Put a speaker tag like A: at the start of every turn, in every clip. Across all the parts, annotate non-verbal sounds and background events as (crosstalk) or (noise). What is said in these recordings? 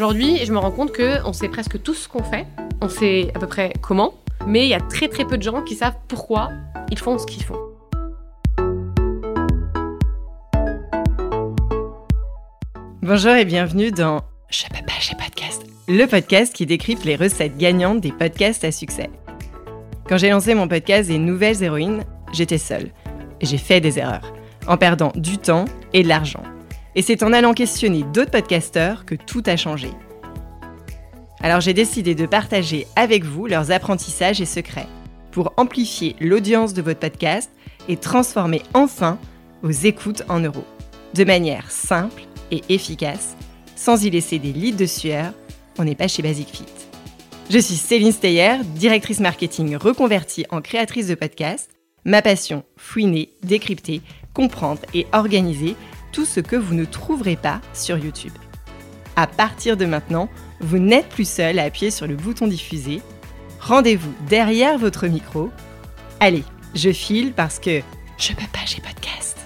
A: aujourd'hui, je me rends compte que on sait presque tout ce qu'on fait, on sait à peu près comment, mais il y a très très peu de gens qui savent pourquoi ils font ce qu'ils font.
B: Bonjour et bienvenue dans Je peux pas, j'ai podcast, le podcast qui décrypte les recettes gagnantes des podcasts à succès. Quand j'ai lancé mon podcast des nouvelles héroïnes, j'étais seule. Et j'ai fait des erreurs, en perdant du temps et de l'argent. Et c'est en allant questionner d'autres podcasteurs que tout a changé. Alors j'ai décidé de partager avec vous leurs apprentissages et secrets pour amplifier l'audience de votre podcast et transformer enfin vos écoutes en euros. De manière simple et efficace, sans y laisser des litres de sueur, on n'est pas chez Basic Fit. Je suis Céline Steyer, directrice marketing reconvertie en créatrice de podcast. Ma passion, fouiner, décrypter, comprendre et organiser tout ce que vous ne trouverez pas sur YouTube. À partir de maintenant, vous n'êtes plus seul à appuyer sur le bouton diffuser. Rendez-vous derrière votre micro. Allez, je file parce que je peux pas, j'ai podcast.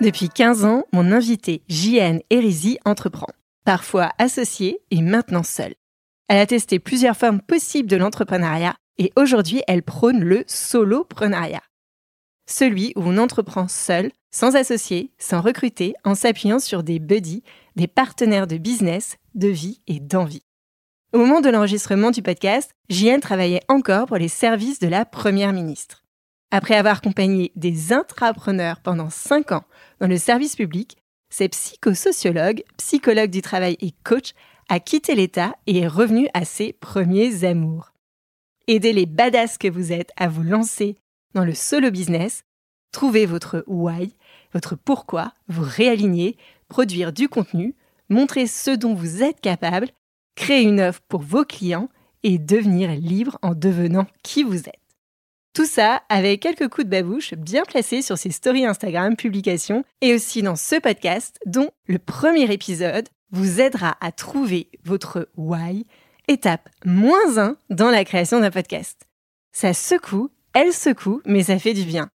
B: Depuis 15 ans, mon invité JN Erizi entreprend, parfois associée et maintenant seule. Elle a testé plusieurs formes possibles de l'entrepreneuriat et aujourd'hui elle prône le soloprenariat celui où on entreprend seul, sans associé, sans recruter, en s'appuyant sur des buddies, des partenaires de business, de vie et d'envie. Au moment de l'enregistrement du podcast, JN travaillait encore pour les services de la Première ministre. Après avoir accompagné des intrapreneurs pendant 5 ans dans le service public, c'est psychosociologue, psychologue du travail et coach a quitté l'État et est revenu à ses premiers amours. Aider les badass que vous êtes à vous lancer dans le solo business, trouver votre why, votre pourquoi, vous réaligner, produire du contenu, montrer ce dont vous êtes capable, créer une offre pour vos clients et devenir libre en devenant qui vous êtes. Tout ça avec quelques coups de babouche bien placés sur ses stories Instagram, publications et aussi dans ce podcast dont le premier épisode vous aidera à trouver votre why, étape moins 1 dans la création d'un podcast. Ça secoue elle secoue, mais ça fait du bien.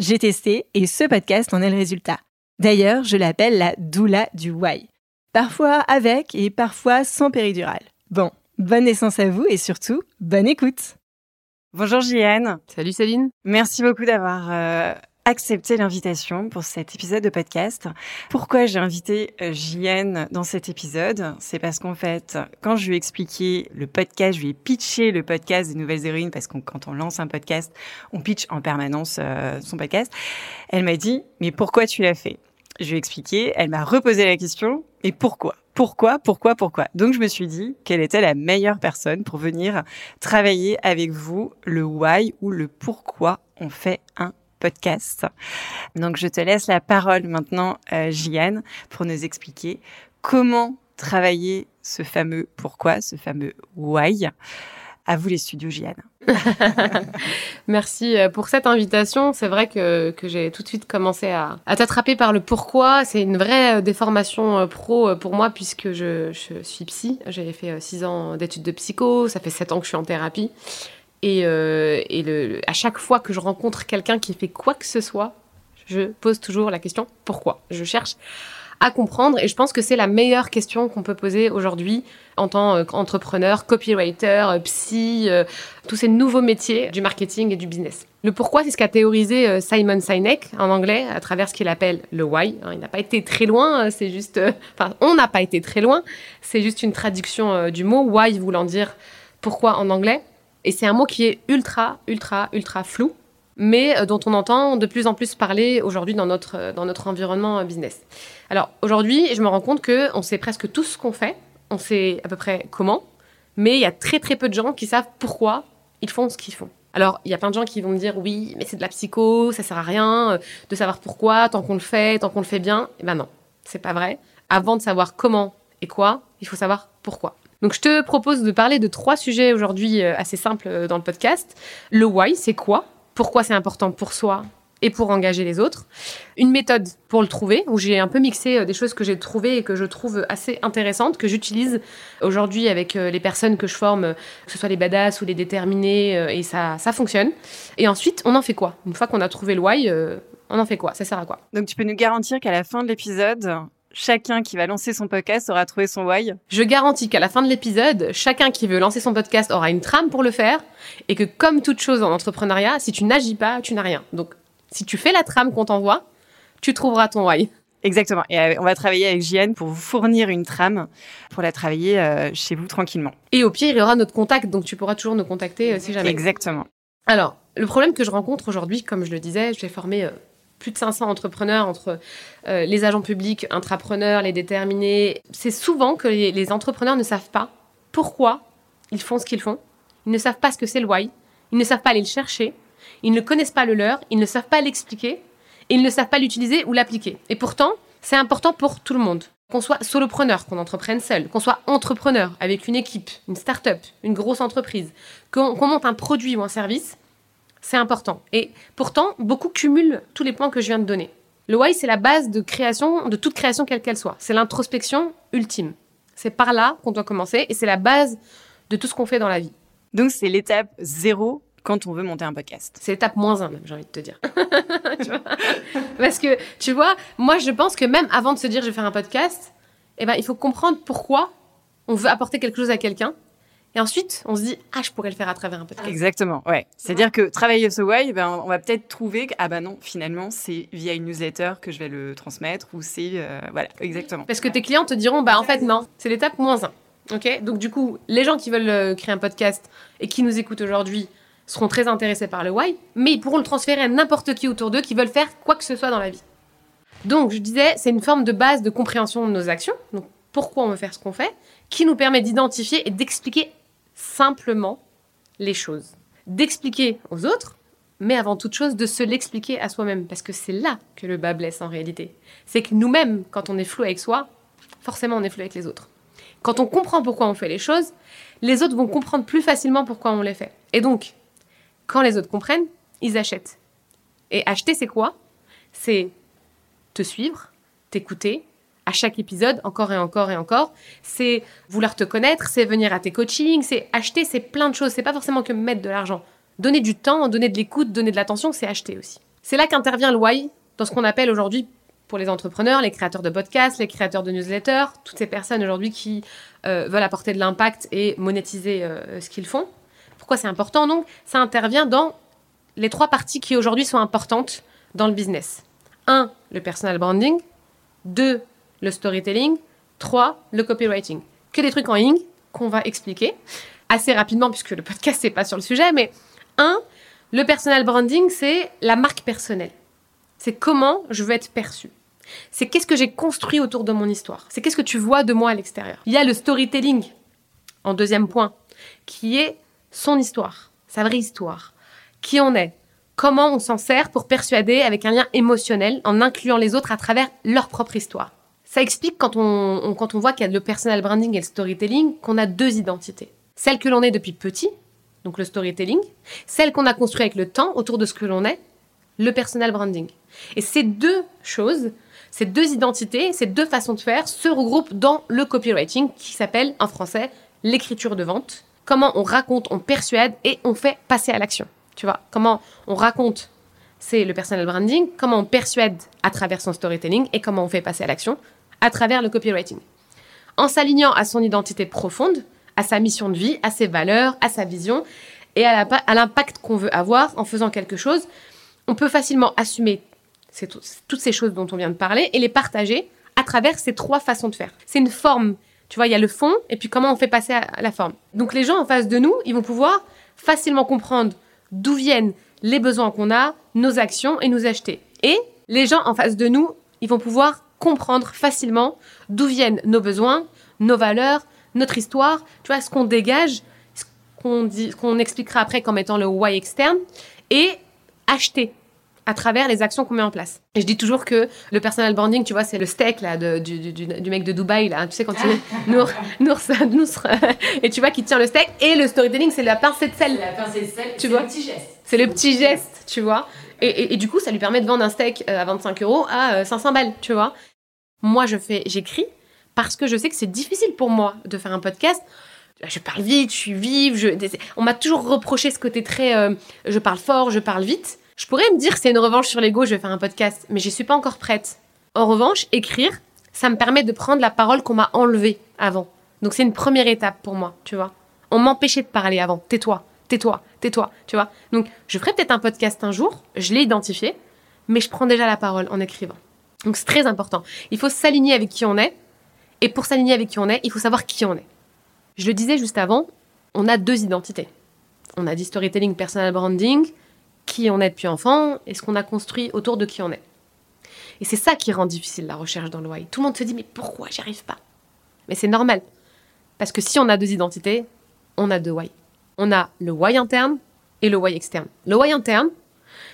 B: J'ai testé et ce podcast en est le résultat. D'ailleurs, je l'appelle la doula du why. Parfois avec et parfois sans péridurale. Bon, bonne naissance à vous et surtout, bonne écoute. Bonjour Jienne.
A: Salut Céline.
B: Merci beaucoup d'avoir euh, accepter l'invitation pour cet épisode de podcast. Pourquoi j'ai invité euh, JN dans cet épisode? C'est parce qu'en fait, quand je lui ai expliqué le podcast, je lui ai pitché le podcast des Nouvelles Héroïnes, parce que quand on lance un podcast, on pitch en permanence euh, son podcast. Elle m'a dit, mais pourquoi tu l'as fait? Je lui ai expliqué, elle m'a reposé la question, mais pourquoi? Pourquoi, pourquoi, pourquoi? Donc je me suis dit quelle était la meilleure personne pour venir travailler avec vous le why ou le pourquoi on fait un Donc je te laisse la parole maintenant, euh, pour nous expliquer comment travailler ce fameux pourquoi, ce fameux why. À vous les studios, Gianne. (laughs)
A: Merci euh, pour cette invitation. C'est vrai que, que j'ai tout de suite commencé à, à t'attraper par le pourquoi. C'est une vraie euh, déformation euh, pro pour moi puisque je suis psy. J'ai fait six ans d'études de psycho. Ça fait sept ans que je suis en thérapie. Et, euh, à chaque fois que je rencontre quelqu'un qui fait quoi que ce soit, je pose toujours la question pourquoi? Je cherche à comprendre et je pense que c'est la meilleure question qu'on peut poser aujourd'hui en tant qu'entrepreneur, copywriter, euh, psy, euh, tous ces nouveaux métiers du marketing et du business. Le pourquoi, c'est ce qu'a théorisé Simon Sinek en anglais à travers ce qu'il appelle le why. Hein, il n'a pas été très loin, c'est juste, enfin, on n'a pas été très loin, c'est juste une traduction du mot why voulant dire pourquoi en anglais. Et c'est un mot qui est ultra, ultra, ultra flou, mais euh, dont on entend de plus en plus parler aujourd'hui dans notre, euh, dans notre environnement euh, business. Alors aujourd'hui, je me rends compte qu'on sait presque tout ce qu'on fait, on sait à peu près comment, mais il y a très très peu de gens qui savent pourquoi ils font ce qu'ils font. Alors, il y a plein de gens qui vont me dire oui, mais c'est de la psycho, ça sert à rien de savoir pourquoi, tant qu'on le fait, tant qu'on le fait bien. Eh ben non, c'est pas vrai. Avant de savoir comment et quoi, il faut savoir pourquoi. Donc je te propose de parler de trois sujets aujourd'hui euh, assez simples euh, dans le podcast. Le why, c'est quoi? Pourquoi c'est important pour soi et pour engager les autres? Une méthode pour le trouver, où j'ai un peu mixé euh, des choses que j'ai trouvées et que je trouve assez intéressantes, que j'utilise aujourd'hui avec les personnes que je forme, que ce soit les badass ou les déterminés, et ça, ça fonctionne. Et ensuite, on en fait quoi? Une fois qu'on a trouvé le why, on en fait quoi? Ça sert à quoi?
B: Donc tu peux nous garantir qu'à la fin de l'épisode, chacun qui va lancer son podcast aura trouvé son why
A: Je garantis qu'à la fin de l'épisode, chacun qui veut lancer son podcast aura une trame pour le faire et que comme toute chose en entrepreneuriat, si tu n'agis pas, tu n'as rien. Donc si tu fais la trame qu'on t'envoie, tu trouveras ton why.
B: Exactement. Et euh, on va travailler avec JN pour vous fournir une trame pour la travailler euh, chez vous tranquillement.
A: Et au pire, il y aura notre contact, donc tu pourras toujours nous contacter euh, si jamais.
B: Exactement.
A: Alors, le problème que je rencontre aujourd'hui, comme je le disais, j'ai formé plus de 500 entrepreneurs entre les agents publics, intrapreneurs, les déterminés. C'est souvent que les, entrepreneurs ne savent pas pourquoi ils font ce qu'ils font. Ils ne savent pas ce que c'est le why. Ils ne savent pas aller le chercher. Ils ne connaissent pas le leur. Ils ne savent pas l'expliquer ils ne savent pas l'utiliser ou l'appliquer. Et pourtant, c'est important pour tout le monde. Qu'on soit solopreneur, qu'on entreprenne seul, qu'on soit entrepreneur avec une équipe, une start-up, une grosse entreprise, qu'on monte un produit ou un service, c'est important. Et pourtant, beaucoup cumulent tous les points que je viens de donner. Le why, c'est la base de création, de toute création quelle qu'elle soit. C'est l'introspection ultime. C'est par là qu'on doit commencer et c'est la base de tout ce qu'on fait dans la vie.
B: Donc, c'est l'étape zéro quand on veut monter un podcast.
A: C'est l'étape moins un, même, j'ai envie de te dire. (laughs) Parce que, tu vois, moi, je pense que même avant de se dire je vais faire un podcast, eh ben, il faut comprendre pourquoi on veut apporter quelque chose à quelqu'un. Et ensuite, on se dit, ah, je pourrais le faire à travers un podcast.
B: Exactement, ouais. C'est-à-dire que travailler ce why, ben, on va peut-être trouver que, ah ben non, finalement, c'est via une newsletter que je vais le transmettre ou c'est, euh, voilà, exactement.
A: Parce que tes clients te diront, bah, en fait, non, c'est l'étape moins un. Ok? Donc, du coup, les gens qui veulent euh, créer un podcast et qui nous écoutent aujourd'hui, seront très intéressés par le why, mais ils pourront le transférer à n'importe qui autour d'eux qui veulent faire quoi que ce soit dans la vie. Donc, je disais, c'est une forme de base de compréhension de nos actions, donc pourquoi on veut faire ce qu'on fait, qui nous permet d'identifier et d'expliquer simplement les choses. D'expliquer aux autres, mais avant toute chose, de se l'expliquer à soi-même, parce que c'est là que le bas blesse en réalité. C'est que nous-mêmes, quand on est flou avec soi, forcément on est flou avec les autres. Quand on comprend pourquoi on fait les choses, les autres vont comprendre plus facilement pourquoi on les fait. Et donc, quand les autres comprennent, ils achètent. Et acheter, c'est quoi? C'est te suivre, t'écouter, à chaque épisode, encore et encore et encore. C'est vouloir te connaître, c'est venir à tes coachings, c'est acheter, c'est plein de choses. C'est pas forcément que mettre de l'argent. Donner du temps, donner de l'écoute, donner de l'attention, c'est acheter aussi. C'est là qu'intervient le why dans ce qu'on appelle aujourd'hui pour les entrepreneurs, les créateurs de podcasts, les créateurs de newsletters, toutes ces personnes aujourd'hui qui euh, veulent apporter de l'impact et monétiser euh, ce qu'ils font. Pourquoi c'est important? Donc Ça intervient dans les trois parties qui aujourd'hui sont importantes dans le business. 1. Le personal branding. 2. Le storytelling. 3. Le copywriting. Que des trucs en ligne qu'on va expliquer assez rapidement puisque le podcast c'est pas sur le sujet. Mais 1. Le personal branding, c'est la marque personnelle. C'est comment je veux être perçu. C'est qu'est-ce que j'ai construit autour de mon histoire. C'est qu'est-ce que tu vois de moi à l'extérieur. Il y a le storytelling en deuxième point, qui est son histoire, sa vraie histoire, qui on est, comment on s'en sert pour persuader avec un lien émotionnel en incluant les autres à travers leur propre histoire. Ça explique quand on, quand on voit qu'il y a le personal branding et le storytelling qu'on a deux identités. Celle que l'on est depuis petit, donc le storytelling, celle qu'on a construite avec le temps autour de ce que l'on est, le personal branding. Et ces deux choses, ces deux identités, ces deux façons de faire se regroupent dans le copywriting qui s'appelle en français l'écriture de vente comment on raconte, on persuade et on fait passer à l'action. Tu vois, comment on raconte, c'est le personal branding, comment on persuade à travers son storytelling et comment on fait passer à l'action à travers le copywriting. En s'alignant à son identité profonde, à sa mission de vie, à ses valeurs, à sa vision et à l'impact qu'on veut avoir en faisant quelque chose, on peut facilement assumer toutes ces choses dont on vient de parler et les partager à travers ces trois façons de faire. C'est une forme tu vois, il y a le fond et puis comment on fait passer à la forme. Donc les gens en face de nous, ils vont pouvoir facilement comprendre d'où viennent les besoins qu'on a, nos actions et nous acheter. Et les gens en face de nous, ils vont pouvoir comprendre facilement d'où viennent nos besoins, nos valeurs, notre histoire, tu vois, ce qu'on dégage, ce qu'on qu'on expliquera après comme étant le why externe, et acheter à travers les actions qu'on met en place. Et je dis toujours que le personal branding, tu vois, c'est le steak là de, du, du, du, mec de Dubaï là, tu sais quand il (laughs) Nour, Nour, Nour, et tu vois qui tient le steak et le storytelling, c'est la pincée de sel.
C: La pincée de sel,
A: tu vois.
C: le petit geste.
A: C'est le petit geste, tu vois. Et, et, et, du coup, ça lui permet de vendre un steak euh, à 25 euros à 500 euh, balles, tu vois. Moi, je fais, j'écris parce que je sais que c'est difficile pour moi de faire un podcast je parle vite, je suis vive. Je... On m'a toujours reproché ce côté très. Euh, je parle fort, je parle vite. Je pourrais me dire c'est une revanche sur l'ego, je vais faire un podcast, mais j'y suis pas encore prête. En revanche, écrire, ça me permet de prendre la parole qu'on m'a enlevée avant. Donc c'est une première étape pour moi, tu vois. On m'empêchait de parler avant. Tais-toi, tais-toi, tais-toi, tu vois. Donc je ferai peut-être un podcast un jour, je l'ai identifié, mais je prends déjà la parole en écrivant. Donc c'est très important. Il faut s'aligner avec qui on est, et pour s'aligner avec qui on est, il faut savoir qui on est. Je le disais juste avant, on a deux identités. On a dit storytelling, personal branding, qui on est depuis enfant, et ce qu'on a construit autour de qui on est. Et c'est ça qui rend difficile la recherche dans le why. Tout le monde se dit mais pourquoi j'y arrive pas? Mais c'est normal. Parce que si on a deux identités, on a deux why. On a le why interne et le why externe. Le why interne,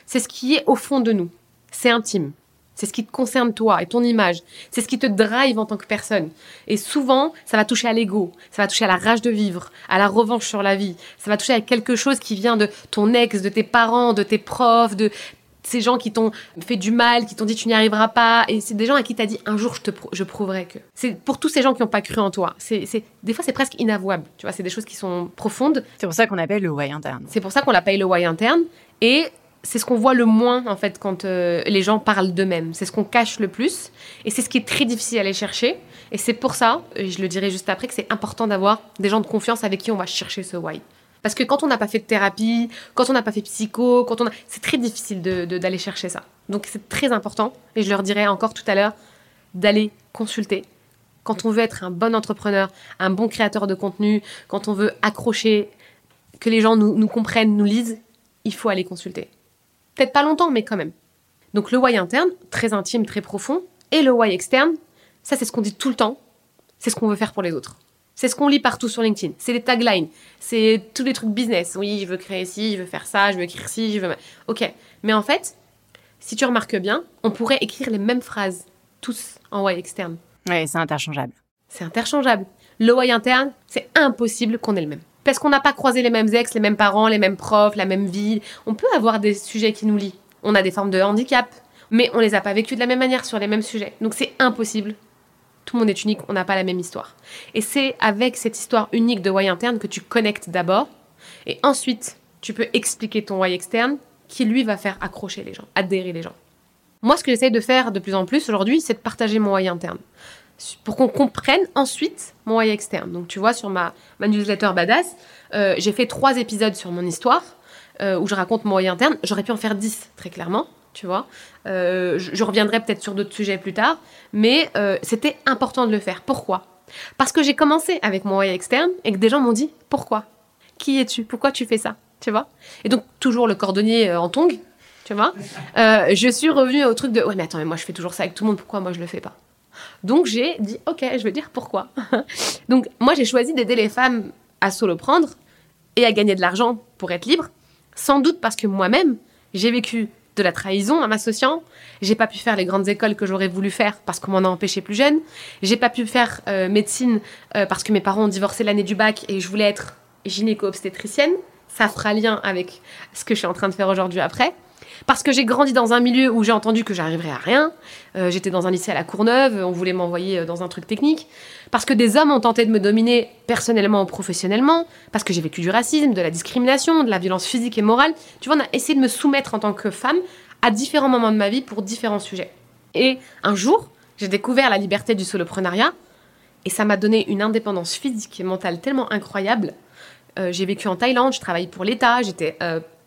A: c'est ce qui est au fond de nous. C'est intime. C'est ce qui te concerne toi et ton image. C'est ce qui te drive en tant que personne. Et souvent, ça va toucher à l'ego, ça va toucher à la rage de vivre, à la revanche sur la vie. Ça va toucher à quelque chose qui vient de ton ex, de tes parents, de tes profs, de ces gens qui t'ont fait du mal, qui t'ont dit tu n'y arriveras pas, et c'est des gens à qui t'as dit un jour je te je prouverai que. C'est pour tous ces gens qui n'ont pas cru en toi. C'est des fois c'est presque inavouable. Tu vois, c'est des choses qui sont profondes.
B: C'est pour ça qu'on appelle le why interne.
A: C'est pour ça qu'on l'appelle le why interne, et c'est ce qu'on voit le moins en fait quand euh, les gens parlent d'eux-mêmes. C'est ce qu'on cache le plus et c'est ce qui est très difficile à aller chercher. Et c'est pour ça, et je le dirai juste après, que c'est important d'avoir des gens de confiance avec qui on va chercher ce why. Parce que quand on n'a pas fait de thérapie, quand on n'a pas fait psycho, quand on a... c'est très difficile d'aller de, chercher ça. Donc c'est très important, et je leur dirai encore tout à l'heure, d'aller consulter. Quand on veut être un bon entrepreneur, un bon créateur de contenu, quand on veut accrocher, que les gens nous, nous comprennent, nous lisent, il faut aller consulter. Peut-être pas longtemps, mais quand même. Donc le why interne, très intime, très profond, et le why externe, ça c'est ce qu'on dit tout le temps, c'est ce qu'on veut faire pour les autres. C'est ce qu'on lit partout sur LinkedIn. C'est les taglines. C'est tous les trucs business. Oui, je veux créer ci, je veux faire ça, je veux écrire ci, je veux. Ok. Mais en fait, si tu remarques bien, on pourrait écrire les mêmes phrases, tous en why externe.
B: Oui, c'est interchangeable.
A: C'est interchangeable. Le why interne, c'est impossible qu'on ait le même. Parce qu'on n'a pas croisé les mêmes ex, les mêmes parents, les mêmes profs, la même ville. On peut avoir des sujets qui nous lient. On a des formes de handicap, mais on les a pas vécus de la même manière sur les mêmes sujets. Donc c'est impossible. Tout le monde est unique, on n'a pas la même histoire. Et c'est avec cette histoire unique de why interne que tu connectes d'abord, et ensuite tu peux expliquer ton why externe, qui lui va faire accrocher les gens, adhérer les gens. Moi, ce que j'essaie de faire de plus en plus aujourd'hui, c'est de partager mon why interne pour qu'on comprenne ensuite mon why externe. Donc tu vois, sur ma, newsletter Badass, euh, j'ai fait trois épisodes sur mon histoire euh, où je raconte mon why interne. J'aurais pu en faire dix, très clairement, tu vois. Euh, je, reviendrai peut-être sur d'autres sujets plus tard, mais c'était important de le faire. Pourquoi? Parce que j'ai commencé avec mon why externe et que des gens m'ont dit pourquoi? Qui es-tu? Pourquoi tu fais ça? Tu vois? Et donc toujours le cordonnier en tongue, tu vois. je suis revenue au truc de ouais mais attends mais moi je fais toujours ça avec tout le monde, pourquoi moi je le fais pas? Donc j'ai dit, ok, je veux dire pourquoi. (laughs) Donc moi j'ai choisi d'aider les femmes à soloprendre et à gagner de l'argent pour être libre, sans doute parce que moi-même, j'ai vécu de la trahison en m'associant. J'ai pas pu faire les grandes écoles que j'aurais voulu faire parce qu'on m'en a empêché plus jeune. J'ai pas pu faire euh, médecine euh, parce que mes parents ont divorcé l'année du bac et je voulais être gynéco-obstétricienne. Ça fera lien avec ce que je suis en train de faire aujourd'hui après. Parce que j'ai grandi dans un milieu où j'ai entendu que j'arriverais à rien. Euh, j'étais dans un lycée à la Courneuve, on voulait m'envoyer euh, dans un truc technique. Parce que des hommes ont tenté de me dominer personnellement ou professionnellement. Parce que j'ai vécu du racisme, de la discrimination, de la violence physique et morale. Tu vois, on a essayé de me soumettre en tant que femme à différents moments de ma vie pour différents sujets. Et un jour, j'ai découvert la liberté du soloprenariat. Et ça m'a donné une indépendance physique et mentale tellement incroyable. Euh, j'ai vécu en Thaïlande, je travaillais pour l'État, j'étais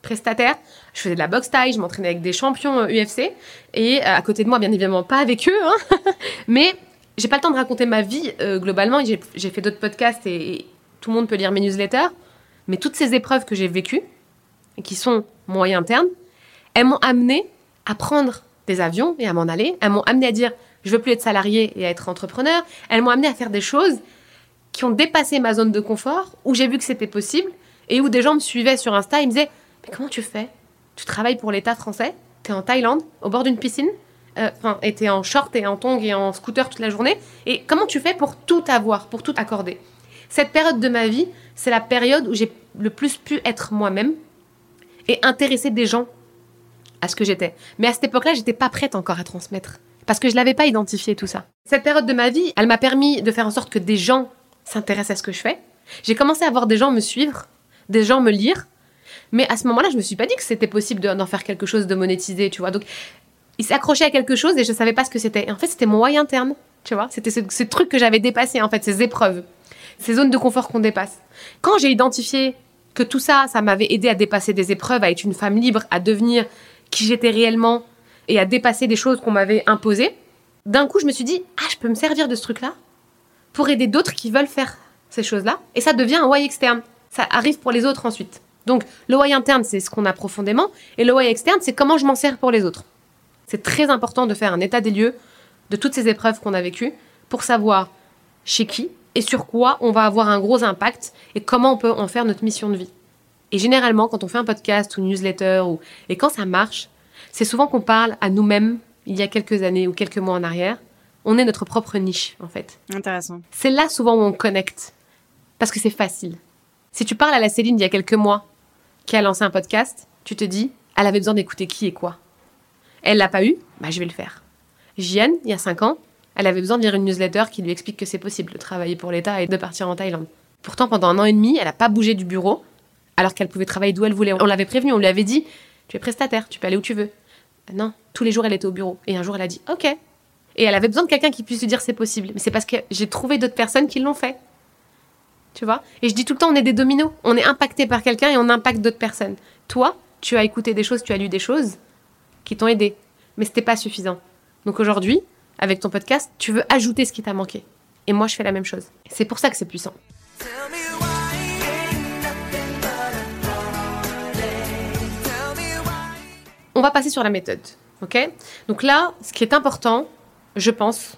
A: prestataire. Je faisais de la boxe taille, je m'entraînais avec des champions UFC. Euh, et euh, à côté de moi, bien évidemment, pas avec eux. Hein. (laughs) Mais j'ai pas le temps de raconter ma vie euh, globalement. J'ai fait d'autres podcasts et, tout le monde peut lire mes newsletters. Mais toutes ces épreuves que j'ai vécues, et qui sont mon moyen interne, elles m'ont amené à prendre des avions et à m'en aller. Elles m'ont amené à dire je veux plus être salarié et à être entrepreneur. Elles m'ont amené à faire des choses qui ont dépassé ma zone de confort, où j'ai vu que c'était possible et où des gens me suivaient sur Insta et me disaient mais comment tu fais? Tu travailles pour l'État français, tu es en Thaïlande, au bord d'une piscine, euh, enfin, et tu es en short et en tongs et en scooter toute la journée? Et comment tu fais pour tout avoir, pour tout accorder? Cette période de ma vie, c'est la période où j'ai le plus pu être moi-même et intéresser des gens à ce que j'étais. Mais à cette époque-là, j'étais pas prête encore à transmettre parce que je l'avais pas identifié tout ça. Cette période de ma vie, elle m'a permis de faire en sorte que des gens s'intéressent à ce que je fais. J'ai commencé à voir des gens me suivre, des gens me lire, mais à ce moment-là, je me suis pas dit que c'était possible d'en faire quelque chose de monétisé, tu vois. Donc, il s'est accroché à quelque chose et je savais pas ce que c'était. En fait, c'était mon why interne. Tu vois, c'était ce, ce truc que j'avais dépassé, en fait, ces épreuves, ces zones de confort qu'on dépasse. Quand j'ai identifié que tout ça, ça m'avait aidé à dépasser des épreuves, à être une femme libre, à devenir qui j'étais réellement et à dépasser des choses qu'on m'avait imposées, d'un coup, je me suis dit, ah, je peux me servir de ce truc-là pour aider d'autres qui veulent faire ces choses-là. Et ça devient un why externe. Ça arrive pour les autres ensuite. Donc, le why interne, c'est ce qu'on a profondément. Et le why externe, c'est comment je m'en sers pour les autres. C'est très important de faire un état des lieux de toutes ces épreuves qu'on a vécues pour savoir chez qui et sur quoi on va avoir un gros impact et comment on peut en faire notre mission de vie. Et généralement, quand on fait un podcast ou une newsletter ou, et quand ça marche, c'est souvent qu'on parle à nous-mêmes il y a quelques années ou quelques mois en arrière. On est notre propre niche, en fait.
B: Intéressant.
A: C'est là souvent où on connecte. Parce que c'est facile. Si tu parles à la Céline d'il y a quelques mois, qui a lancé un podcast, tu te dis, elle avait besoin d'écouter qui et quoi. Elle l'a pas eu, bah je vais le faire. Jeanne, il y a cinq ans, elle avait besoin de une newsletter qui lui explique que c'est possible de travailler pour l'État et de partir en Thaïlande. Pourtant, pendant un an et demi, elle n'a pas bougé du bureau, alors qu'elle pouvait travailler d'où elle voulait. On l'avait prévenu, on lui avait dit, tu es prestataire, tu peux aller où tu veux. Non, tous les jours, elle était au bureau. Et un jour, elle a dit, ok. Et elle avait besoin de quelqu'un qui puisse lui dire c'est possible. Mais c'est parce que j'ai trouvé d'autres personnes qui l'ont fait. Tu vois? Et je dis tout le temps, on est des dominos. On est impacté par quelqu'un et on impacte d'autres personnes. Toi, tu as écouté des choses, tu as lu des choses qui t'ont aidé. Mais c'était pas suffisant. Donc aujourd'hui, avec ton podcast, tu veux ajouter ce qui t'a manqué. Et moi, je fais la même chose. C'est pour ça que c'est puissant. On va passer sur la méthode. OK? Donc là, ce qui est important, je pense,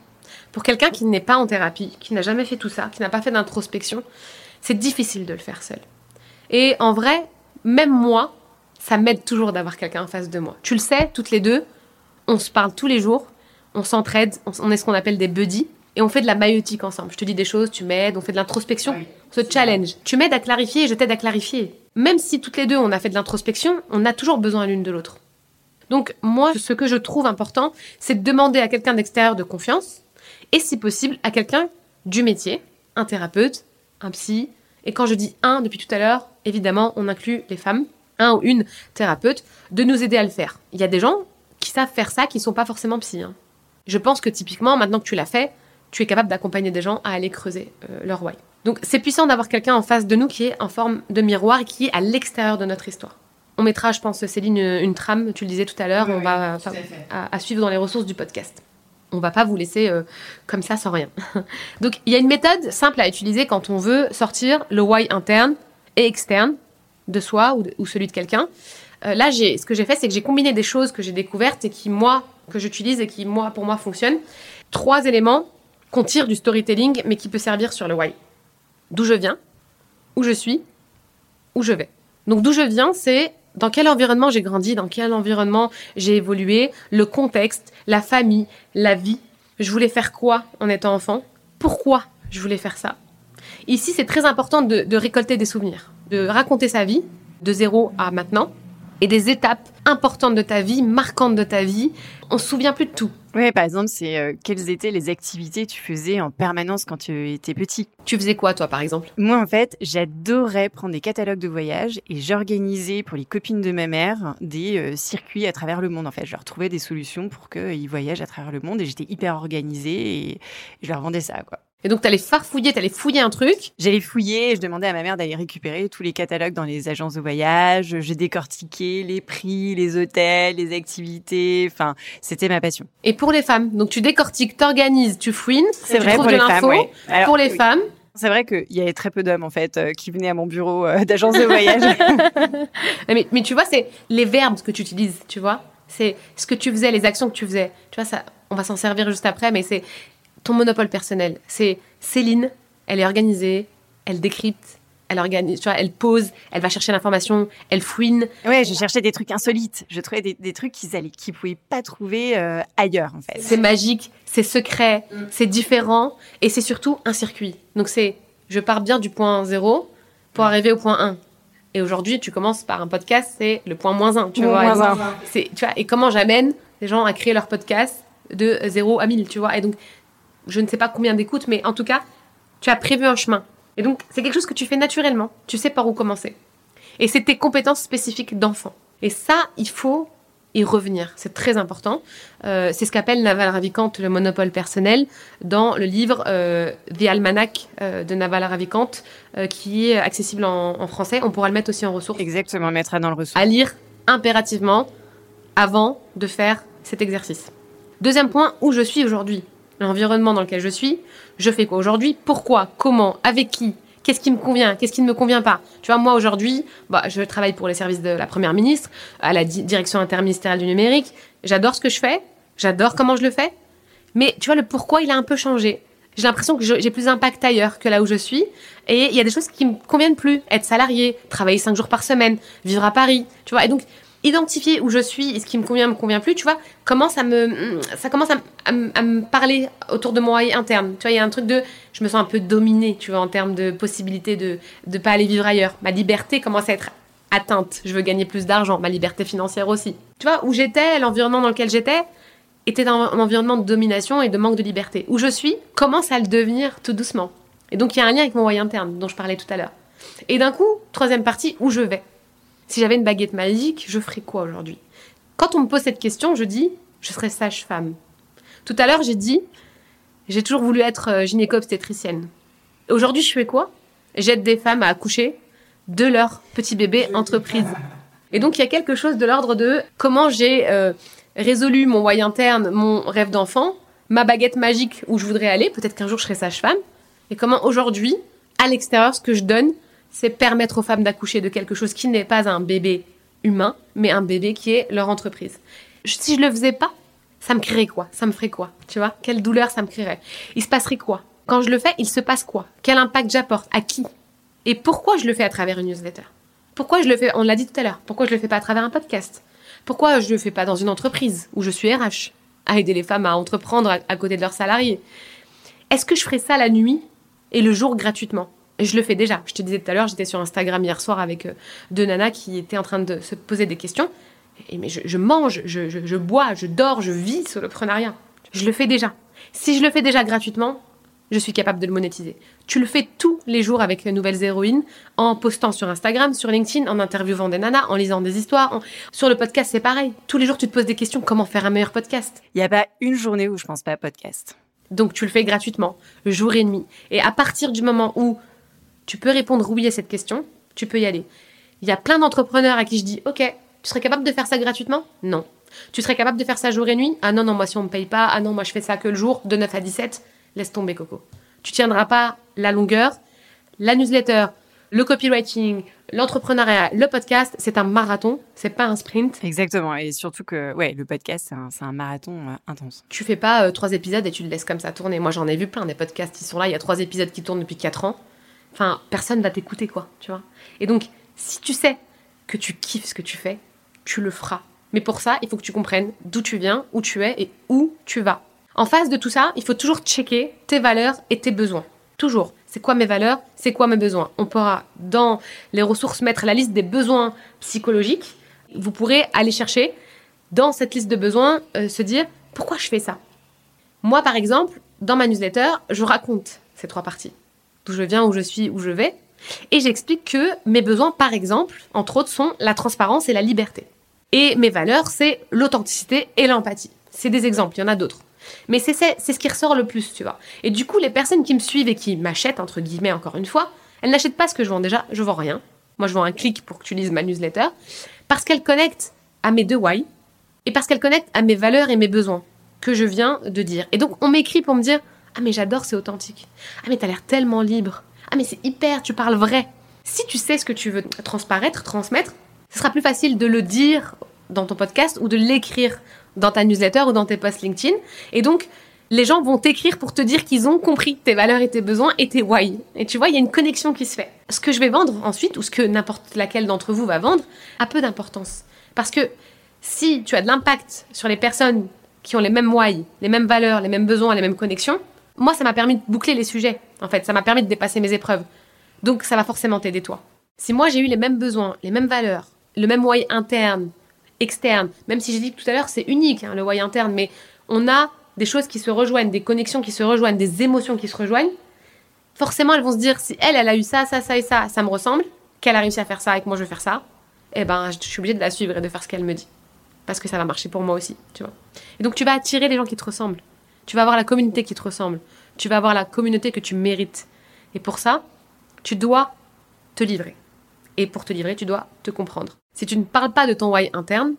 A: pour quelqu'un qui n'est pas en thérapie, qui n'a jamais fait tout ça, qui n'a pas fait d'introspection, c'est difficile de le faire seul. Et en vrai, même moi, ça m'aide toujours d'avoir quelqu'un en face de moi. Tu le sais, toutes les deux, on se parle tous les jours, on s'entraide, on est ce qu'on appelle des buddies, et on fait de la maïotique ensemble. Je te dis des choses, tu m'aides, on fait de l'introspection, on se challenge. Tu m'aides à clarifier et je t'aide à clarifier. Même si toutes les deux on a fait de l'introspection, on a toujours besoin l'une de l'autre. Donc moi, ce que je trouve important, c'est de demander à quelqu'un d'extérieur de confiance, et si possible à quelqu'un du métier, un thérapeute, un psy. Et quand je dis un depuis tout à l'heure, évidemment, on inclut les femmes, un ou une thérapeute, de nous aider à le faire. Il y a des gens qui savent faire ça, qui ne sont pas forcément psy. Hein. Je pense que typiquement, maintenant que tu l'as fait, tu es capable d'accompagner des gens à aller creuser euh, leur why. Donc c'est puissant d'avoir quelqu'un en face de nous qui est en forme de miroir et qui est à l'extérieur de notre histoire. On mettra, je pense, Céline, une, trame, tu le disais tout à l'heure, on va à, suivre dans les ressources du podcast. On va pas vous laisser euh, comme ça sans rien. (laughs) Donc il y a une méthode simple à utiliser quand on veut sortir le why interne et externe de soi ou, celui de quelqu'un. Euh, là, ce que j'ai fait, c'est que j'ai combiné des choses que j'ai découvertes et qui, moi, que j'utilise et qui, moi, pour moi, fonctionnent. Trois éléments qu'on tire du storytelling, mais qui peut servir sur le why. D'où je viens, où je suis, où je vais. Donc d'où je viens, c'est dans quel environnement j'ai grandi, dans quel environnement j'ai évolué, le contexte, la famille, la vie. Je voulais faire quoi en étant enfant? Pourquoi je voulais faire ça? Ici, c'est très important de, récolter des souvenirs, de raconter sa vie de zéro à maintenant, et des étapes importantes de ta vie, marquantes de ta vie. On se souvient plus de tout.
B: Oui, par exemple, c'est euh, quelles étaient les activités que tu faisais en permanence quand tu étais petit?
A: Tu faisais quoi, toi, par exemple?
B: Moi, en fait, j'adorais prendre des catalogues de voyage et j'organisais pour les copines de ma mère des euh, circuits à travers le monde. En fait, je leur trouvais des solutions pour qu'ils voyagent à travers le monde et j'étais hyper organisée et je leur vendais ça, quoi.
A: Et donc, tu allais farfouiller, tu allais fouiller un truc.
B: J'allais fouiller et je demandais à ma mère d'aller récupérer tous les catalogues dans les agences de voyage. Je décortiquais les prix, les hôtels, les activités. Enfin, c'était ma passion.
A: Et pour les femmes, donc tu décortiques, t'organises, tu fouines.
B: C'est vrai pour les femmes.
A: pour les femmes.
B: C'est vrai qu'il y avait très peu d'hommes en fait euh, qui venaient à mon bureau euh, d'agence de voyage. (laughs)
A: mais, mais tu vois, c'est les verbes que tu utilises, tu vois. C'est ce que tu faisais, les actions que tu faisais. Tu vois, ça, on va s'en servir juste après, mais c'est ton monopole personnel. C'est Céline, elle est organisée, elle décrypte, elle organise, tu vois, elle pose, elle va chercher l'information, elle fouine.
B: Ouais, je cherchais des trucs insolites. Je trouvais des, trucs qu'ils allaient, qu'ils pouvaient pas trouver euh, ailleurs, en fait.
A: C'est magique, c'est secret, c'est différent, et c'est surtout un circuit. Donc c'est, je pars bien du point zéro pour arriver au point 1. Et aujourd'hui, tu commences par un podcast, c'est le point moins 1, tu vois. C'est, tu vois. Et comment j'amène les gens à créer leur podcast de 0 à 1000, tu vois. Et donc, je ne sais pas combien d'écoutes, mais en tout cas, tu as prévu un chemin. Et donc, c'est quelque chose que tu fais naturellement. Tu sais par où commencer. Et c'est tes compétences spécifiques d'enfant. Et ça, il faut y revenir. C'est très important. Euh, c'est ce qu'appelle Naval Ravikant le monopole personnel dans le livre euh, The Almanac euh, de Naval Ravikant, qui est accessible en, français. On pourra le mettre aussi en ressources.
B: Exactement, on mettra dans le ressources.
A: À lire impérativement avant de faire cet exercice. Deuxième point, où je suis aujourd'hui. L'environnement dans lequel je suis. Je fais quoi aujourd'hui Pourquoi Comment Avec qui Qu'est-ce qui me convient Qu'est-ce qui ne me convient pas Tu vois, moi aujourd'hui, bah, je travaille pour les services de la Première ministre, à la direction interministérielle du numérique. J'adore ce que je fais, j'adore comment je le fais, mais tu vois, le pourquoi, il a un peu changé. J'ai l'impression que j'ai plus d'impact ailleurs que là où je suis. Et il y a des choses qui me conviennent plus. Être salarié, travailler cinq jours par semaine, vivre à Paris, tu vois. Et donc, identifier où je suis et ce qui me convient me convient plus, tu vois, commence à me, ça commence à, me parler autour de moi et interne. Tu vois, il y a un truc de, je me sens un peu dominée, tu vois, en termes de possibilité de ne pas aller vivre ailleurs. Ma liberté commence à être atteinte. Je veux gagner plus d'argent, ma liberté financière aussi. Tu vois, où j'étais, l'environnement dans lequel j'étais, était un, environnement de domination et de manque de liberté. Où je suis commence à le devenir tout doucement. Et donc il y a un lien avec mon moyen interne dont je parlais tout à l'heure. Et d'un coup, troisième partie, où je vais? Si j'avais une baguette magique, je ferais quoi aujourd'hui? Quand on me pose cette question, je dis je serais sage-femme. Tout à l'heure, j'ai dit j'ai toujours voulu être euh, gynéco-obstétricienne. Aujourd'hui, je fais quoi? J'aide des femmes à accoucher de leur petit bébé entreprise. Et donc, il y a quelque chose de l'ordre de comment j'ai euh, résolu mon moyen interne, mon rêve d'enfant, ma baguette magique où je voudrais aller, peut-être qu'un jour je serai sage-femme, et comment aujourd'hui, à l'extérieur, ce que je donne, c'est permettre aux femmes d'accoucher de quelque chose qui n'est pas un bébé humain, mais un bébé qui est leur entreprise. Si je le faisais pas, ça me créerait quoi? Ça me ferait quoi? Tu vois? Quelle douleur ça me créerait? Il se passerait quoi? Quand je le fais, il se passe quoi? Quel impact j'apporte? À qui? Et pourquoi je le fais à travers une newsletter? Pourquoi je le fais On l'a dit tout à l'heure. Pourquoi je le fais pas à travers un podcast? Pourquoi je le fais pas dans une entreprise où je suis RH à aider les femmes à entreprendre à côté de leurs salariés? Est-ce que je ferais ça la nuit et le jour gratuitement? Je le fais déjà. Je te disais tout à l'heure, j'étais sur Instagram hier soir avec euh, deux nanas qui étaient en train de se poser des questions. Et mais je, mange, je, bois, je dors, je vis sur le prenariat. Je le fais déjà. Si je le fais déjà gratuitement, je suis capable de le monétiser. Tu le fais tous les jours avec Nouvelles Héroïnes, en postant sur Instagram, sur LinkedIn, en interviewant des nanas, en lisant des histoires. Sur le podcast, c'est pareil. Tous les jours, tu te poses des questions. Comment faire un meilleur podcast?
B: Il n'y a pas une journée où je pense pas à podcast.
A: Donc, tu le fais gratuitement, jour et nuit. Et à partir du moment où tu peux répondre oui à cette question, tu peux y aller. Il y a plein d'entrepreneurs à qui je dis Ok, tu serais capable de faire ça gratuitement? Non. Tu serais capable de faire ça jour et nuit? Ah non, non, moi si on me paye pas, ah non, moi je fais ça que le jour, de 9 à 17, laisse tomber Coco. Tu tiendras pas la longueur. La newsletter, le copywriting, l'entrepreneuriat, le podcast, c'est un marathon, c'est pas un sprint.
B: Exactement, et surtout que ouais, le podcast, c'est un, marathon euh, intense.
A: Tu fais pas euh, trois épisodes et tu le laisses comme ça tourner. Moi, j'en ai vu plein des podcasts qui sont là. Il y a trois épisodes qui tournent depuis quatre ans. Enfin, personne va t'écouter, quoi, tu vois. Et donc, si tu sais que tu kiffes ce que tu fais, tu le feras. Mais pour ça, il faut que tu comprennes d'où tu viens, où tu es et où tu vas. En face de tout ça, il faut toujours checker tes valeurs et tes besoins. Toujours. C'est quoi mes valeurs C'est quoi mes besoins On pourra, dans les ressources, mettre la liste des besoins psychologiques. Vous pourrez aller chercher, dans cette liste de besoins, euh, se dire pourquoi je fais ça? Moi, par exemple, dans ma newsletter, je raconte ces trois parties d'où je viens, où je suis, où je vais. Et j'explique que mes besoins, par exemple, entre autres, sont la transparence et la liberté. Et mes valeurs, c'est l'authenticité et l'empathie. C'est des exemples, il y en a d'autres. Mais c'est ce qui ressort le plus, tu vois. Et du coup, les personnes qui me suivent et qui m'achètent, entre guillemets, encore une fois, elles n'achètent pas ce que je vends déjà, je vends rien. Moi, je vends un clic pour que tu lises ma newsletter, parce qu'elle connecte à mes deux why, et parce qu'elle connecte à mes valeurs et mes besoins, que je viens de dire. Et donc, on m'écrit pour me dire, ah mais j'adore, c'est authentique. Ah mais t'as l'air tellement libre. Ah mais c'est hyper, tu parles vrai. Si tu sais ce que tu veux transparaître, transmettre, ce sera plus facile de le dire dans ton podcast ou de l'écrire dans ta newsletter ou dans tes posts LinkedIn. Et donc, les gens vont t'écrire pour te dire qu'ils ont compris tes valeurs et tes besoins et tes why. Et tu vois, il y a une connexion qui se fait. Ce que je vais vendre ensuite, ou ce que n'importe laquelle d'entre vous va vendre, a peu d'importance. Parce que si tu as de l'impact sur les personnes qui ont les mêmes why, les mêmes valeurs, les mêmes besoins, les mêmes connexions, moi, ça m'a permis de boucler les sujets, en fait. Ça m'a permis de dépasser mes épreuves. Donc, ça va forcément t'aider, toi. Si moi, j'ai eu les mêmes besoins, les mêmes valeurs, le même why interne, externe, même si j'ai dit tout à l'heure, c'est unique, hein, le why interne, mais on a des choses qui se rejoignent, des connexions qui se rejoignent, des émotions qui se rejoignent, forcément, elles vont se dire, si elle, elle a eu ça, ça, ça et ça, ça me ressemble, qu'elle a réussi à faire ça et que moi, je vais faire ça, eh ben, je suis obligée de la suivre et de faire ce qu'elle me dit. parce que ça va marcher pour moi aussi, tu vois. Et donc tu vas attirer les gens qui te ressemblent. Tu vas avoir la communauté qui te ressemble. Tu vas avoir la communauté que tu mérites. Et pour ça, tu dois te livrer. Et pour te livrer, tu dois te comprendre. Si tu ne parles pas de ton why interne,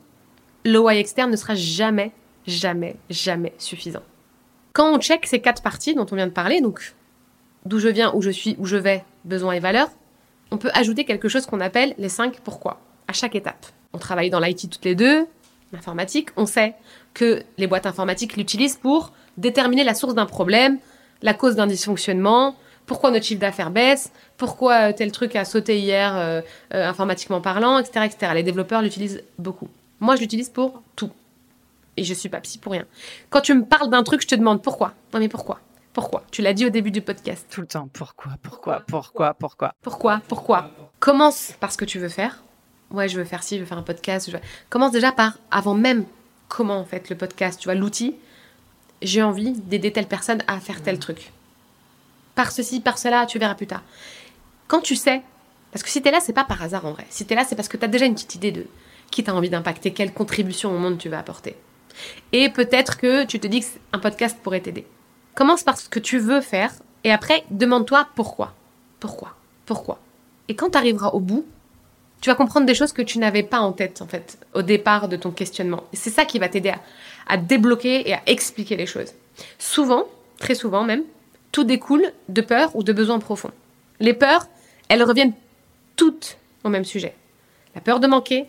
A: le why externe ne sera jamais, jamais, jamais suffisant. Quand on check ces quatre parties dont on vient de parler, donc d'où je viens, où je suis, où je vais, besoins et valeurs, on peut ajouter quelque chose qu'on appelle les cinq pourquoi à chaque étape. On travaille dans l'IT toutes les deux, l'informatique, on sait que les boîtes informatiques l'utilisent pour déterminer la source d'un problème, la cause d'un dysfonctionnement, pourquoi notre chiffre d'affaires baisse, pourquoi euh, tel truc a sauté hier euh, euh, informatiquement parlant, etc., etc. Les développeurs l'utilisent beaucoup. Moi, je l'utilise pour tout. Et je suis pas psy pour rien. Quand tu me parles d'un truc, je te demande pourquoi. Non mais pourquoi? Pourquoi? Tu l'as dit au début du podcast.
B: Tout le temps. Pourquoi? Pourquoi? Pourquoi? Pourquoi?
A: Pourquoi? Pourquoi? Commence par ce que tu veux faire. Ouais, je veux faire ci, je veux faire un podcast. Commence déjà par, avant même comment en fait le podcast, tu vois, l'outil. J'ai envie d'aider telle personne à faire tel truc. Par ceci, par cela, tu verras plus tard. Quand tu sais, parce que si tu es là, c'est pas par hasard en vrai. Si tu es là, c'est parce que tu as déjà une petite idée de qui tu as envie d'impacter, quelle contribution au monde tu vas apporter. Et peut-être que tu te dis qu'un podcast pourrait t'aider. Commence par ce que tu veux faire et après, demande-toi pourquoi. Pourquoi? Pourquoi? Et quand tu arriveras au bout, tu vas comprendre des choses que tu n'avais pas en tête, en fait, au départ de ton questionnement. C'est ça qui va t'aider à, à, débloquer et à expliquer les choses. Souvent, très souvent même, tout découle de peur ou de besoins profonds. Les peurs, elles reviennent toutes au même sujet. La peur de manquer,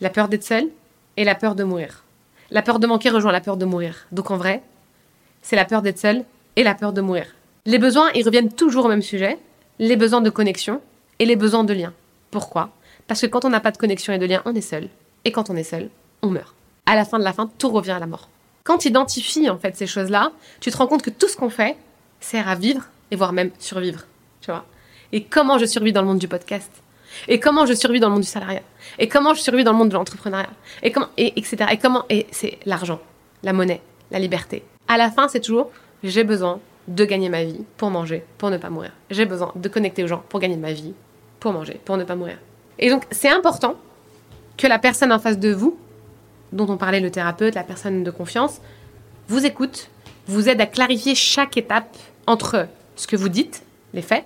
A: la peur d'être seul et la peur de mourir. La peur de manquer rejoint la peur de mourir. Donc en vrai, c'est la peur d'être seul et la peur de mourir. Les besoins, ils reviennent toujours au même sujet, les besoins de connexion et les besoins de lien. Pourquoi? Parce que quand on n'a pas de connexion et de lien, on est seul. Et quand on est seul, on meurt. À la fin de la fin, tout revient à la mort. Quand tu identifies en fait ces choses-là, tu te rends compte que tout ce qu'on fait sert à vivre et voire même survivre. Tu vois Et comment je survis dans le monde du podcast? Et comment je survis dans le monde du salariat? Et comment je survis dans le monde de l'entrepreneuriat? Et comment et etc. Et comment et c'est l'argent, la monnaie, la liberté. À la fin, c'est toujours j'ai besoin de gagner ma vie pour manger, pour ne pas mourir. J'ai besoin de connecter aux gens pour gagner ma vie, pour manger, pour ne pas mourir. Et donc, c'est important que la personne en face de vous, dont on parlait le thérapeute, la personne de confiance, vous écoute, vous aide à clarifier chaque étape entre ce que vous dites, les faits,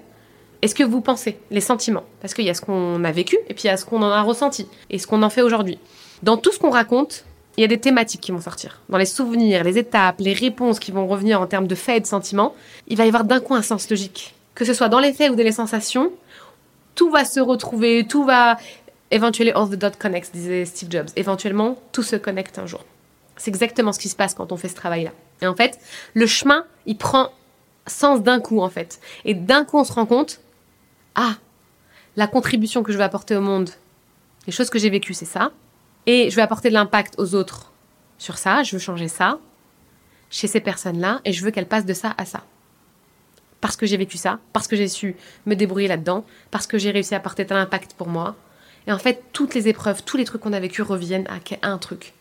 A: est ce que vous pensez, les sentiments. Parce qu'il y a ce qu'on a vécu et puis il y a ce qu'on en a ressenti et ce qu'on en fait aujourd'hui. Dans tout ce qu'on raconte, il y a des thématiques qui vont sortir. Dans les souvenirs, les étapes, les réponses qui vont revenir en termes de faits et de sentiments, il va y avoir d'un coup un sens logique. Que ce soit dans les faits ou dans les sensations, tout va se retrouver, tout va... Eventually all the dots connect, disait Steve Jobs. Éventuellement, tout se connecte un jour. C'est exactement ce qui se passe quand on fait ce travail-là. Et en fait, le chemin, il prend sens d'un coup, en fait. Et d'un coup, on se rend compte ah, la contribution que je vais apporter au monde, les choses que j'ai vécues, c'est ça. Et je vais apporter de l'impact aux autres sur ça, je veux changer ça chez ces personnes-là et je veux qu'elles passent de ça à ça. Parce que j'ai vécu ça, parce que j'ai su me débrouiller là-dedans, parce que j'ai réussi à apporter tel impact pour moi. Et en fait, toutes les épreuves, tous les trucs qu'on a vécu reviennent à un truc.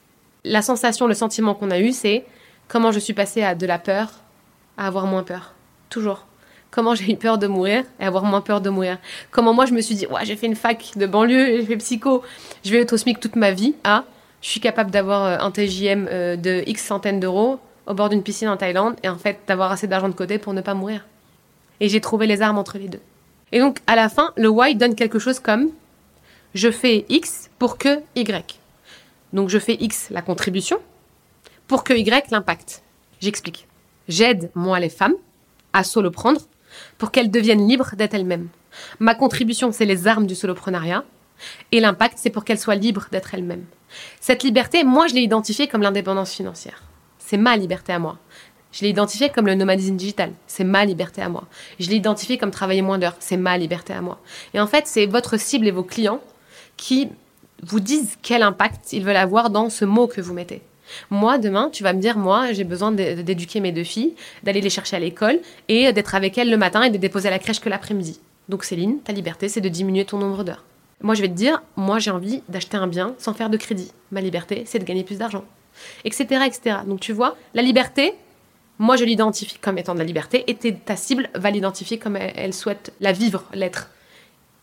A: La sensation, le sentiment qu'on a eu, c'est comment je suis passée à de la peur à avoir moins peur. Toujours comment j'ai eu peur de mourir et avoir moins peur de mourir. Comment moi je me suis dit, ouais, j'ai fait une fac de banlieue, j'ai fait psycho, je vais être au SMIC toute ma vie. Ah, je suis capable d'avoir euh, un TJM euh, de X centaines d'euros au bord d'une piscine en Thaïlande et en fait d'avoir assez d'argent de côté pour ne pas mourir. Et j'ai trouvé les armes entre les deux. Et donc à la fin, le Y donne quelque chose comme je fais X pour que Y. Donc je fais X la contribution pour que Y l'impact. J'explique. J'aide moi les femmes à prendre pour qu'elles deviennent libres d'être elles-mêmes. Ma contribution, c'est les armes du soloprenariat. Et l'impact, c'est pour qu'elles soient libres d'être elles-mêmes. Cette liberté, moi, je l'ai identifiée comme l'indépendance financière. C'est ma liberté à moi. Je l'ai identifiée comme le nomadisme digital. C'est ma liberté à moi. Je l'ai identifiée comme travailler moins d'heures. C'est ma liberté à moi. Et en fait, c'est votre cible et vos clients qui vous disent quel impact ils veulent avoir dans ce mot que vous mettez. Moi, demain, tu vas me dire, moi, j'ai besoin d'éduquer mes deux filles, d'aller les chercher à l'école et d'être avec elles le matin et de déposer à la crèche que l'après-midi. Donc, Céline, ta liberté, c'est de diminuer ton nombre d'heures. Moi, je vais te dire, moi, j'ai envie d'acheter un bien sans faire de crédit. Ma liberté, c'est de gagner plus d'argent. Etc., etc. Donc, tu vois, la liberté, moi, je l'identifie comme étant de la liberté et ta cible va l'identifier comme elle, elle souhaite la vivre, l'être.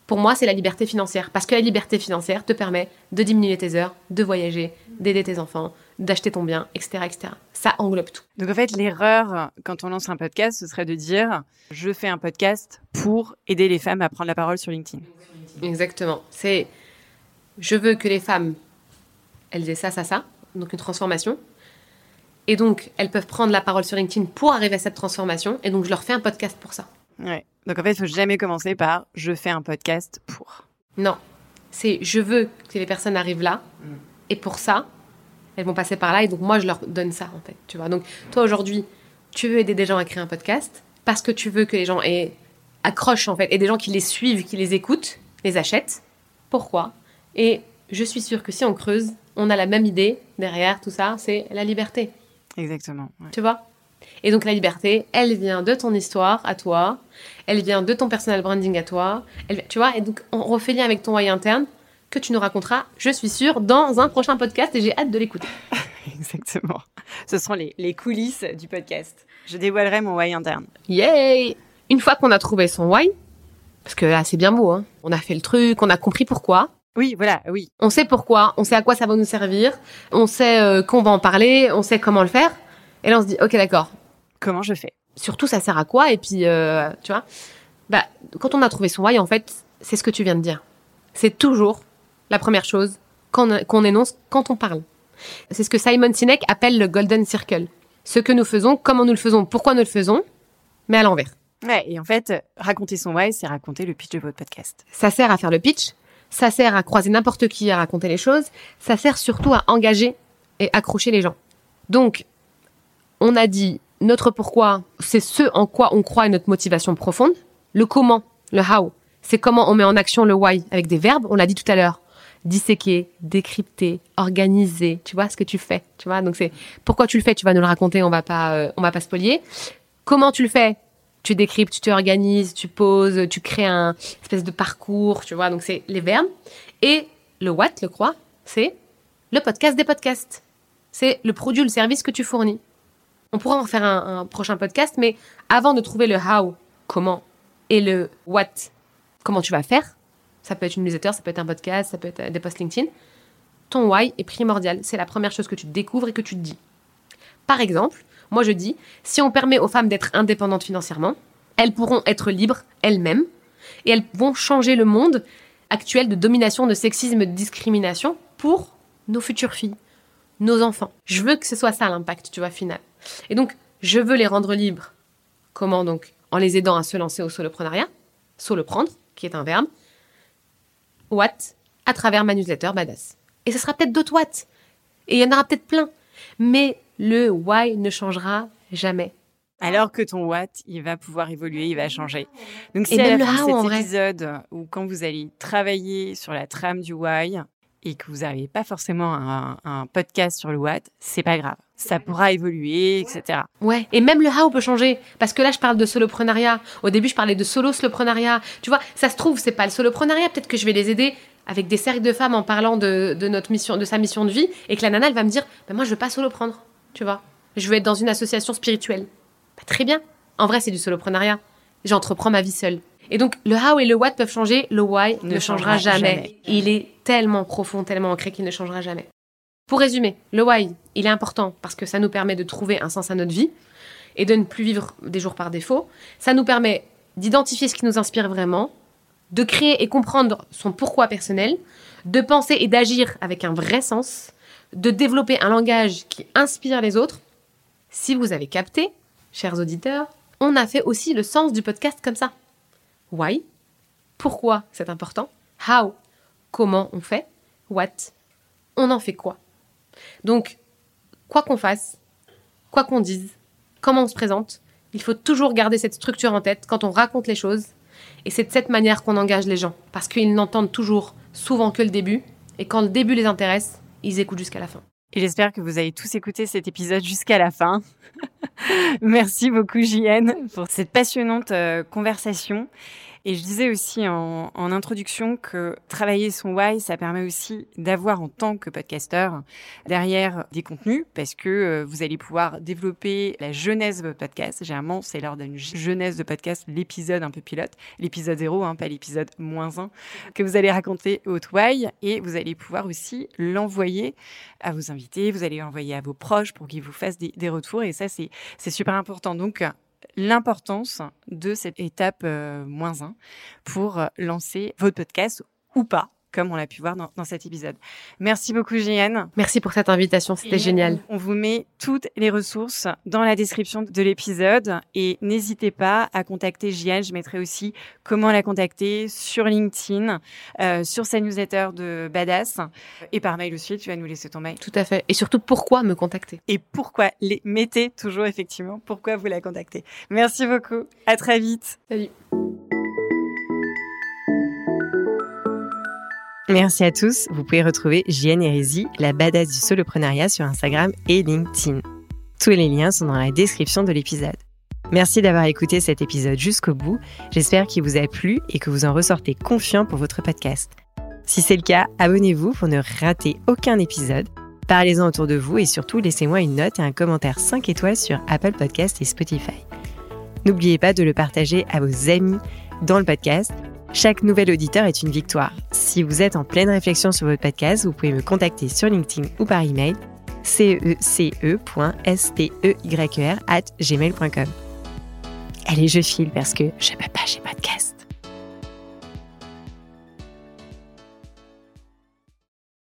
A: pour moi, c'est la liberté financière. Parce que la liberté financière te permet de diminuer tes heures, de voyager, d'aider tes enfants, d'acheter ton bien, etc., etc. Ça englobe tout.
C: Donc en fait, l'erreur quand on lance un podcast, ce serait de dire je fais un podcast pour aider les femmes à prendre la parole sur LinkedIn.
A: Exactement. C'est je veux que les femmes, elles aient ça, ça, ça, donc une transformation. Et donc, elles peuvent prendre la parole sur LinkedIn pour arriver à cette transformation. Et donc, je leur fais un podcast pour ça.
C: Ouais. Donc en fait, il faut jamais commencer par je fais un podcast pour.
A: Non, c'est je veux que les personnes arrivent là mm. et pour ça, elles vont passer par là et donc moi je leur donne ça en fait, tu vois. Donc toi aujourd'hui, tu veux aider des gens à créer un podcast parce que tu veux que les gens aient, accrochent en fait et des gens qui les suivent, qui les écoutent, les achètent. Pourquoi? Et je suis sûre que si on creuse, on a la même idée derrière tout ça, c'est la liberté.
C: Exactement.
A: Tu vois? Et donc la liberté, elle vient de ton histoire à toi, elle vient de ton personal branding à toi, elle, tu vois, et donc on refait lien avec ton why interne que tu nous raconteras, je suis sûre, dans un prochain podcast et j'ai hâte de l'écouter. (laughs)
C: Exactement. Ce seront les, les, coulisses du podcast. Je dévoilerai mon why interne.
A: Yay Une fois qu'on a trouvé son why, parce que là c'est bien beau, hein, on a fait le truc, on a compris pourquoi.
C: Oui, voilà, oui.
A: On sait pourquoi, on sait à quoi ça va nous servir, on sait euh, qu'on va en parler, on sait comment le faire. Et là, on se dit, ok, d'accord.
C: Comment je fais?
A: Surtout, ça sert à quoi? Et puis, euh, tu vois, bah, quand on a trouvé son why, en fait, c'est ce que tu viens de dire. C'est toujours la première chose qu'on énonce quand on parle. C'est ce que Simon Sinek appelle le golden circle. Ce que nous faisons, comment nous le faisons, pourquoi nous le faisons, mais à l'envers.
C: Ouais, et en fait, raconter son why, c'est raconter le pitch de votre podcast.
A: Ça sert à faire le pitch, ça sert à croiser n'importe qui à raconter les choses, ça sert surtout à engager et accrocher les gens. Donc, on a dit notre pourquoi, c'est ce en quoi on croit et notre motivation profonde. Le comment, le how, c'est comment on met en action le why avec des verbes, on l'a dit tout à l'heure. Disséquer, décrypter, organiser, tu vois ce que tu fais, tu vois. Donc c'est pourquoi tu le fais, tu vas nous le raconter, on va pas euh, on va pas spolier. Comment tu le fais? Tu décryptes, tu t'organises, tu poses, tu crées un espèce de parcours, tu vois. Donc c'est les verbes et le what, le quoi, c'est le podcast des podcasts. C'est le produit ou le service que tu fournis. On pourra en faire un, prochain podcast, mais avant de trouver le how, comment, et le what, comment tu vas faire, ça peut être une newsletter, ça peut être un podcast, ça peut être des posts LinkedIn, ton why est primordial. C'est la première chose que tu découvres et que tu te dis. Par exemple, moi je dis, si on permet aux femmes d'être indépendantes financièrement, elles pourront être libres elles-mêmes et elles vont changer le monde actuel de domination, de sexisme, de discrimination pour nos futures filles, nos enfants. Je veux que ce soit ça l'impact, tu vois, final. Et donc, je veux les rendre libres. Comment donc? En les aidant à se lancer au soloprenariat, prendre, qui est un verbe. What? À travers ma newsletter Badass. Et ce sera peut-être d'autres what. Et il y en aura peut-être plein. Mais le why ne changera jamais.
C: Alors que ton what, il va pouvoir évoluer, il va changer. Donc, c'est à la fin de cet épisode où quand vous allez travailler sur la trame du why et que vous n'avez pas forcément un, un podcast sur le what, c'est pas grave ça pourra évoluer, etc.
A: Ouais, et même le how peut changer. Parce que là, je parle de soloprenariat. Au début, je parlais de solo soloprenariat. Tu vois, ça se trouve, c'est pas le soloprenariat. Peut-être que je vais les aider avec des cercles de femmes en parlant de, notre mission, de sa mission de vie, et que la nana, elle va me dire, bah, moi, je veux pas soloprendre. Tu vois, je veux être dans une association spirituelle. Bah, très bien. En vrai, c'est du soloprenariat. J'entreprends ma vie seule. Et donc, le how et le what peuvent changer. Le why ne, changera, jamais. Il est tellement profond, tellement ancré qu'il ne changera jamais. Pour résumer, le why, il est important parce que ça nous permet de trouver un sens à notre vie et de ne plus vivre des jours par défaut. Ça nous permet d'identifier ce qui nous inspire vraiment, de créer et comprendre son pourquoi personnel, de penser et d'agir avec un vrai sens, de développer un langage qui inspire les autres. Si vous avez capté, chers auditeurs, on a fait aussi le sens du podcast comme ça. Why? Pourquoi c'est important? How? Comment on fait? What? On en fait quoi? Donc, quoi qu'on fasse, quoi qu'on dise, comment on se présente, il faut toujours garder cette structure en tête quand on raconte les choses. Et c'est de cette manière qu'on engage les gens, parce qu'ils n'entendent toujours souvent que le début, et quand le début les intéresse, ils écoutent jusqu'à la fin.
C: Et j'espère que vous avez tous écouté cet épisode jusqu'à la fin. (laughs) Merci beaucoup JN pour cette passionnante euh, conversation. Et je disais aussi en, introduction que travailler son why, ça permet aussi d'avoir en tant que podcasteur derrière des contenus parce que euh, vous allez pouvoir développer la jeunesse de votre podcast. Généralement, c'est lors d'une jeunesse de podcast, l'épisode un peu pilote, l'épisode zéro, hein, pas l'épisode moins un, que vous allez raconter votre why et vous allez pouvoir aussi l'envoyer à vos invités, vous allez l'envoyer à vos proches pour qu'ils vous fassent des, des retours et ça, c'est super important. Donc, l'importance de cette étape euh, moins 1 pour euh, lancer votre podcast ou pas comme on l'a pu voir dans, cet épisode. Merci beaucoup, Jeanne.
A: Merci pour cette invitation, c'était génial.
C: On, vous met toutes les ressources dans la description de l'épisode et n'hésitez pas à contacter Jeanne. Je mettrai aussi comment la contacter sur LinkedIn, euh, sur sa newsletter de Badass et par mail aussi. Tu vas nous laisser ton mail.
A: Tout à fait. Et surtout, pourquoi me contacter?
C: Et pourquoi les mettez toujours effectivement? Pourquoi vous la contactez? Merci beaucoup. À très vite.
A: Salut.
B: Merci à tous. Vous pouvez retrouver JN Hérésie, la badass du soloprenariat sur Instagram et LinkedIn. Tous les liens sont dans la description de l'épisode. Merci d'avoir écouté cet épisode jusqu'au bout. J'espère qu'il vous a plu et que vous en ressortez confiant pour votre podcast. Si c'est le cas, abonnez-vous pour ne rater aucun épisode. Parlez-en autour de vous et surtout laissez-moi une note et un commentaire 5 étoiles sur Apple Podcast et Spotify. N'oubliez pas de le partager à vos amis dans le podcast chaque nouvel auditeur est une victoire. Si vous êtes en pleine réflexion sur votre podcast, vous pouvez me contacter sur LinkedIn ou par email cece.steyr at gmail.com. Allez, je file parce que je peux pas, pas de